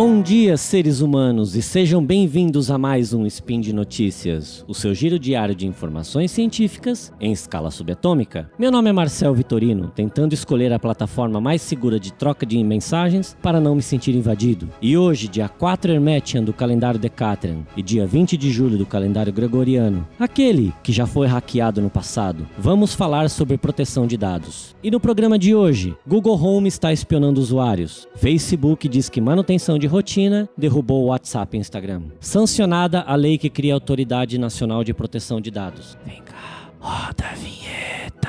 Bom dia, seres humanos, e sejam bem-vindos a mais um Spin de Notícias, o seu giro diário de informações científicas em escala subatômica. Meu nome é Marcel Vitorino, tentando escolher a plataforma mais segura de troca de mensagens para não me sentir invadido. E hoje, dia 4 Hermetian do calendário Decatrian e dia 20 de julho do calendário Gregoriano, aquele que já foi hackeado no passado, vamos falar sobre proteção de dados. E no programa de hoje, Google Home está espionando usuários, Facebook diz que manutenção de rotina, derrubou o WhatsApp e Instagram. Sancionada a lei que cria a Autoridade Nacional de Proteção de Dados. Vem cá, roda a vinheta.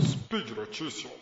Speed Notícias.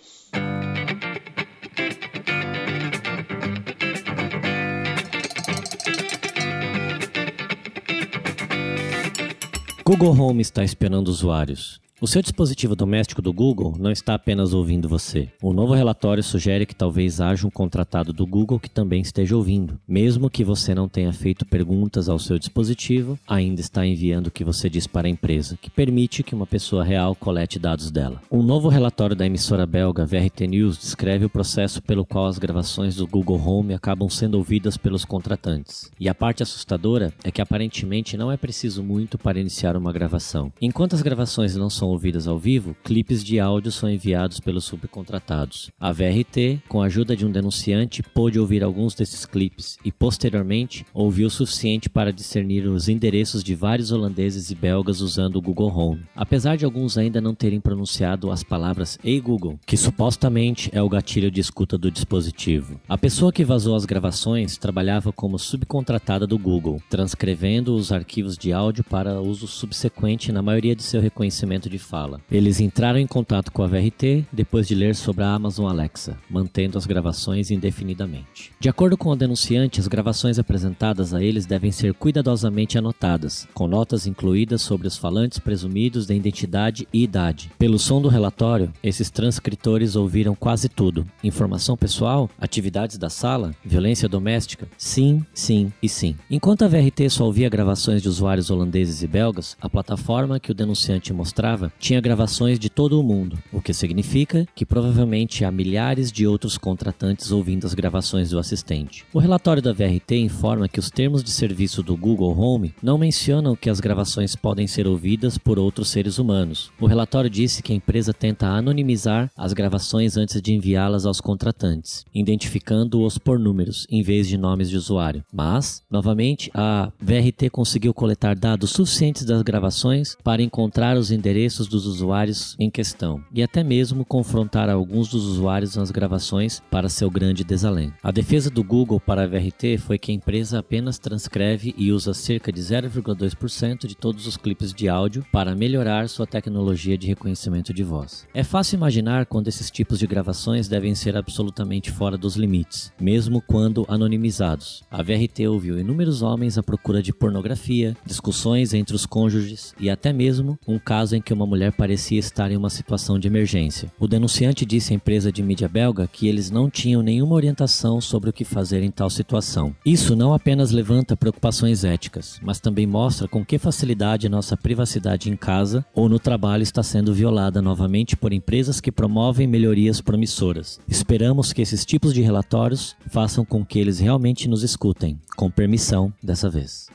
Google Home está espionando usuários. O seu dispositivo doméstico do Google não está apenas ouvindo você. O novo relatório sugere que talvez haja um contratado do Google que também esteja ouvindo. Mesmo que você não tenha feito perguntas ao seu dispositivo, ainda está enviando o que você diz para a empresa, que permite que uma pessoa real colete dados dela. Um novo relatório da emissora belga VRT News descreve o processo pelo qual as gravações do Google Home acabam sendo ouvidas pelos contratantes. E a parte assustadora é que aparentemente não é preciso muito para iniciar uma gravação. Enquanto as gravações não são ouvidas ao vivo, clipes de áudio são enviados pelos subcontratados. A VRT, com a ajuda de um denunciante, pôde ouvir alguns desses clipes e, posteriormente, ouviu o suficiente para discernir os endereços de vários holandeses e belgas usando o Google Home. Apesar de alguns ainda não terem pronunciado as palavras Ei Google, que supostamente é o gatilho de escuta do dispositivo. A pessoa que vazou as gravações trabalhava como subcontratada do Google, transcrevendo os arquivos de áudio para uso subsequente na maioria de seu reconhecimento de fala. Eles entraram em contato com a VRT depois de ler sobre a Amazon Alexa, mantendo as gravações indefinidamente. De acordo com o denunciante, as gravações apresentadas a eles devem ser cuidadosamente anotadas, com notas incluídas sobre os falantes presumidos da identidade e idade. Pelo som do relatório, esses transcritores ouviram quase tudo: informação pessoal, atividades da sala, violência doméstica, sim, sim e sim. Enquanto a VRT só ouvia gravações de usuários holandeses e belgas, a plataforma que o denunciante mostrava tinha gravações de todo o mundo, o que significa que provavelmente há milhares de outros contratantes ouvindo as gravações do assistente. O relatório da VRT informa que os termos de serviço do Google Home não mencionam que as gravações podem ser ouvidas por outros seres humanos. O relatório disse que a empresa tenta anonimizar as gravações antes de enviá-las aos contratantes, identificando-os por números em vez de nomes de usuário. Mas, novamente, a VRT conseguiu coletar dados suficientes das gravações para encontrar os endereços dos usuários em questão e até mesmo confrontar alguns dos usuários nas gravações para seu grande desalento. A defesa do Google para a VRT foi que a empresa apenas transcreve e usa cerca de 0,2% de todos os clipes de áudio para melhorar sua tecnologia de reconhecimento de voz. É fácil imaginar quando esses tipos de gravações devem ser absolutamente fora dos limites, mesmo quando anonimizados. A VRT ouviu inúmeros homens à procura de pornografia, discussões entre os cônjuges e até mesmo um caso em que uma mulher parecia estar em uma situação de emergência. O denunciante disse à empresa de mídia belga que eles não tinham nenhuma orientação sobre o que fazer em tal situação. Isso não apenas levanta preocupações éticas, mas também mostra com que facilidade nossa privacidade em casa ou no trabalho está sendo violada novamente por empresas que promovem melhorias promissoras. Esperamos que esses tipos de relatórios façam com que eles realmente nos escutem, com permissão dessa vez.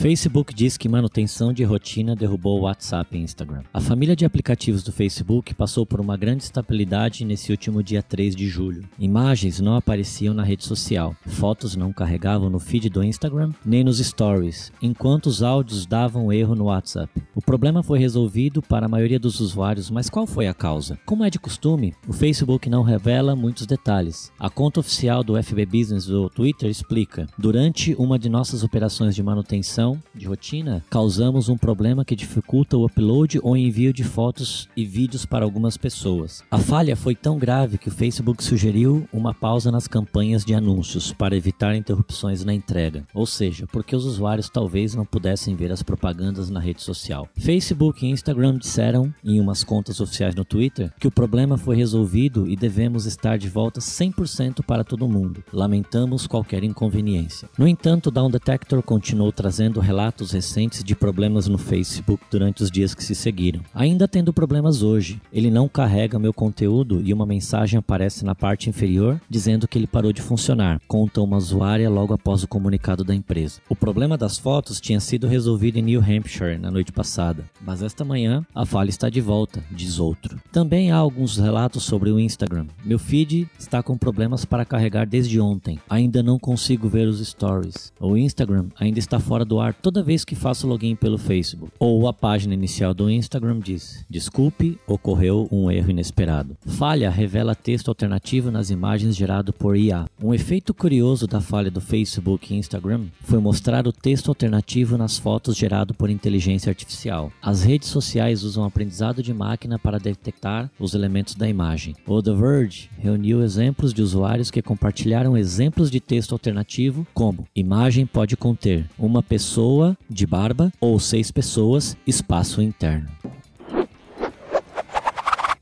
Facebook diz que manutenção de rotina derrubou o WhatsApp e Instagram. A família de aplicativos do Facebook passou por uma grande estabilidade nesse último dia 3 de julho. Imagens não apareciam na rede social, fotos não carregavam no feed do Instagram nem nos stories, enquanto os áudios davam erro no WhatsApp. O problema foi resolvido para a maioria dos usuários, mas qual foi a causa? Como é de costume, o Facebook não revela muitos detalhes. A conta oficial do FB Business do Twitter explica: durante uma de nossas operações de manutenção de rotina, causamos um problema que dificulta o upload ou envio de fotos e vídeos para algumas pessoas. A falha foi tão grave que o Facebook sugeriu uma pausa nas campanhas de anúncios para evitar interrupções na entrega, ou seja, porque os usuários talvez não pudessem ver as propagandas na rede social. Facebook e Instagram disseram, em umas contas oficiais no Twitter, que o problema foi resolvido e devemos estar de volta 100% para todo mundo. Lamentamos qualquer inconveniência. No entanto, o Down Detector continuou trazendo relatos recentes de problemas no Facebook durante os dias que se seguiram. Ainda tendo problemas hoje, ele não carrega meu conteúdo e uma mensagem aparece na parte inferior dizendo que ele parou de funcionar, conta uma usuária logo após o comunicado da empresa. O problema das fotos tinha sido resolvido em New Hampshire na noite passada, mas esta manhã a falha está de volta, diz outro. Também há alguns relatos sobre o Instagram. Meu feed está com problemas para carregar desde ontem. Ainda não consigo ver os stories. O Instagram ainda está fora do ar toda vez que faço login pelo Facebook. Ou a página inicial do Instagram diz: Desculpe, ocorreu um erro inesperado. Falha revela texto alternativo nas imagens gerado por IA. Um efeito curioso da falha do Facebook e Instagram foi mostrar o texto alternativo nas fotos gerado por inteligência artificial. As redes sociais usam aprendizado de máquina para detectar os elementos da imagem. O The Verge reuniu exemplos de usuários que compartilharam exemplos de texto alternativo, como imagem pode conter uma pessoa de barba ou seis pessoas, espaço interno.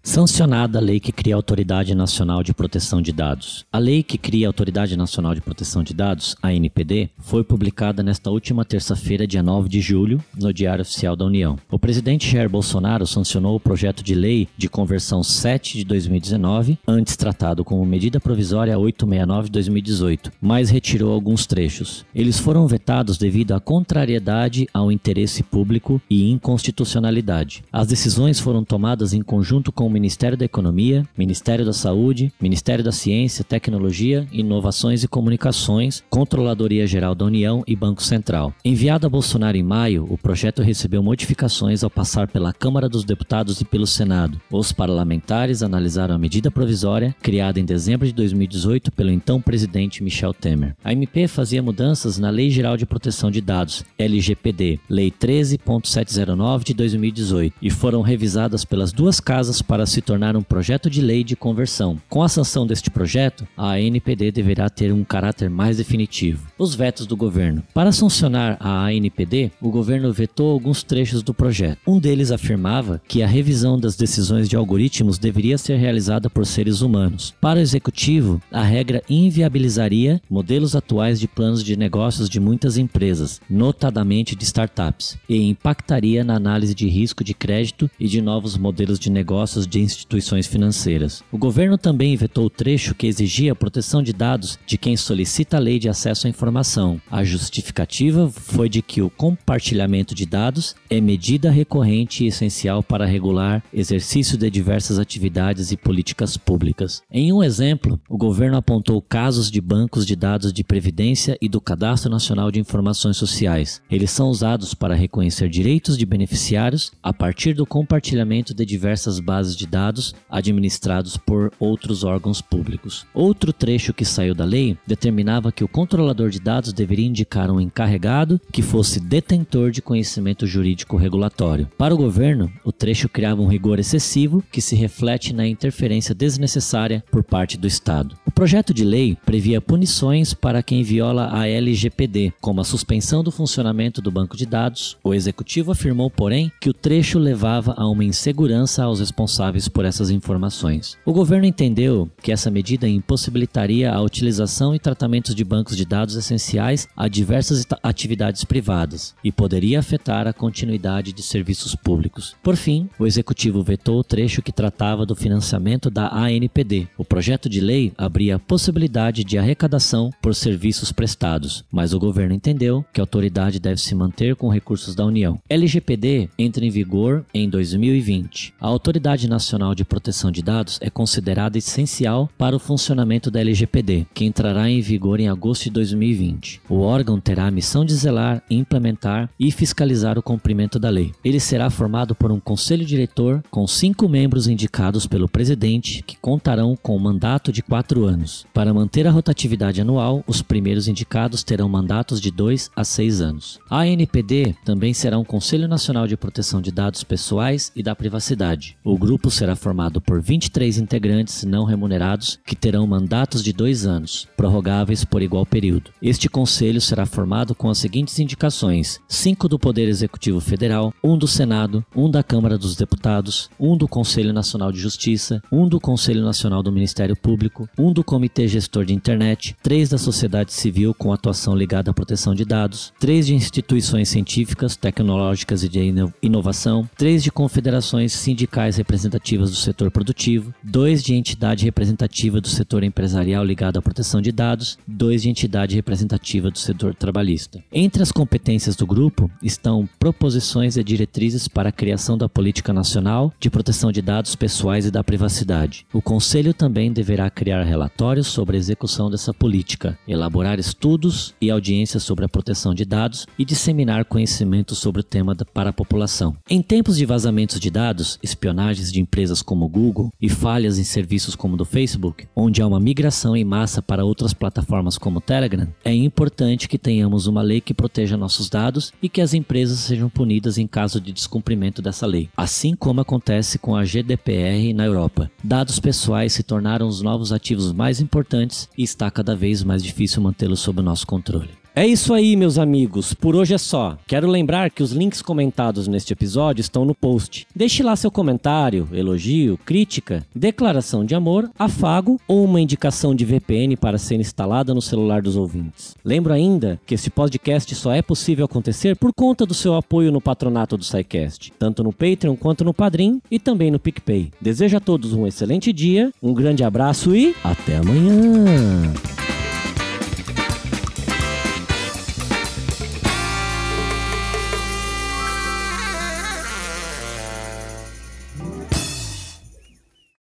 Sancionada a lei que cria a Autoridade Nacional de Proteção de Dados. A lei que cria a Autoridade Nacional de Proteção de Dados, a NPD, foi publicada nesta última terça-feira, dia 9 de julho, no Diário Oficial da União. O presidente Jair Bolsonaro sancionou o projeto de lei de conversão 7 de 2019, antes tratado como medida provisória 869 de 2018, mas retirou alguns trechos. Eles foram vetados devido à contrariedade ao interesse público e inconstitucionalidade. As decisões foram tomadas em conjunto com o Ministério da Economia, Ministério da Saúde, Ministério da Ciência, Tecnologia, Inovações e Comunicações, Controladoria Geral da União e Banco Central. Enviado a Bolsonaro em maio, o projeto recebeu modificações ao passar pela Câmara dos Deputados e pelo Senado. Os parlamentares analisaram a medida provisória, criada em dezembro de 2018 pelo então presidente Michel Temer. A MP fazia mudanças na Lei Geral de Proteção de Dados, LGPD, Lei 13.709 de 2018, e foram revisadas pelas duas casas para se tornar um projeto de lei de conversão. Com a sanção deste projeto, a ANPD deverá ter um caráter mais definitivo. Os vetos do governo. Para sancionar a ANPD, o governo vetou alguns trechos do projeto. Um deles afirmava que a revisão das decisões de algoritmos deveria ser realizada por seres humanos. Para o executivo, a regra inviabilizaria modelos atuais de planos de negócios de muitas empresas, notadamente de startups, e impactaria na análise de risco de crédito e de novos modelos de negócios de instituições financeiras. O governo também vetou o trecho que exigia a proteção de dados de quem solicita a lei de acesso à informação. A justificativa foi de que o compartilhamento de dados é medida recorrente e essencial para regular exercício de diversas atividades e políticas públicas. Em um exemplo, o governo apontou casos de bancos de dados de previdência e do Cadastro Nacional de Informações Sociais. Eles são usados para reconhecer direitos de beneficiários a partir do compartilhamento de diversas bases de dados administrados por outros órgãos públicos. Outro trecho que saiu da lei determinava que o controlador de dados deveria indicar um encarregado que fosse detentor de conhecimento jurídico regulatório. Para o governo, o trecho criava um rigor excessivo que se reflete na interferência desnecessária por parte do Estado. Projeto de lei previa punições para quem viola a LGPD, como a suspensão do funcionamento do banco de dados. O executivo afirmou, porém, que o trecho levava a uma insegurança aos responsáveis por essas informações. O governo entendeu que essa medida impossibilitaria a utilização e tratamento de bancos de dados essenciais a diversas atividades privadas e poderia afetar a continuidade de serviços públicos. Por fim, o executivo vetou o trecho que tratava do financiamento da ANPD. O projeto de lei abria a possibilidade de arrecadação por serviços prestados, mas o governo entendeu que a autoridade deve se manter com recursos da União. LGPD entra em vigor em 2020. A Autoridade Nacional de Proteção de Dados é considerada essencial para o funcionamento da LGPD, que entrará em vigor em agosto de 2020. O órgão terá a missão de zelar, implementar e fiscalizar o cumprimento da lei. Ele será formado por um conselho diretor com cinco membros indicados pelo presidente, que contarão com um mandato de quatro anos. Para manter a rotatividade anual, os primeiros indicados terão mandatos de dois a seis anos. A ANPD também será um Conselho Nacional de Proteção de Dados Pessoais e da Privacidade. O grupo será formado por 23 integrantes não remunerados que terão mandatos de dois anos, prorrogáveis por igual período. Este conselho será formado com as seguintes indicações: cinco do Poder Executivo Federal, um do Senado, um da Câmara dos Deputados, um do Conselho Nacional de Justiça, um do Conselho Nacional do Ministério Público, um do Comitê Gestor de Internet, três da sociedade civil com atuação ligada à proteção de dados, três de instituições científicas, tecnológicas e de inovação, três de confederações sindicais representativas do setor produtivo, dois de entidade representativa do setor empresarial ligado à proteção de dados, dois de entidade representativa do setor trabalhista. Entre as competências do grupo estão proposições e diretrizes para a criação da política nacional de proteção de dados pessoais e da privacidade. O Conselho também deverá criar relatórios sobre a execução dessa política, elaborar estudos e audiências sobre a proteção de dados e disseminar conhecimento sobre o tema para a população. Em tempos de vazamentos de dados, espionagens de empresas como Google e falhas em serviços como o do Facebook, onde há uma migração em massa para outras plataformas como o Telegram, é importante que tenhamos uma lei que proteja nossos dados e que as empresas sejam punidas em caso de descumprimento dessa lei, assim como acontece com a GDPR na Europa. Dados pessoais se tornaram os novos ativos mais importantes e está cada vez mais difícil mantê-los sob nosso controle. É isso aí, meus amigos. Por hoje é só. Quero lembrar que os links comentados neste episódio estão no post. Deixe lá seu comentário, elogio, crítica, declaração de amor, afago ou uma indicação de VPN para ser instalada no celular dos ouvintes. Lembro ainda que esse podcast só é possível acontecer por conta do seu apoio no patronato do SciCast, tanto no Patreon quanto no Padrim e também no PicPay. Desejo a todos um excelente dia, um grande abraço e até amanhã!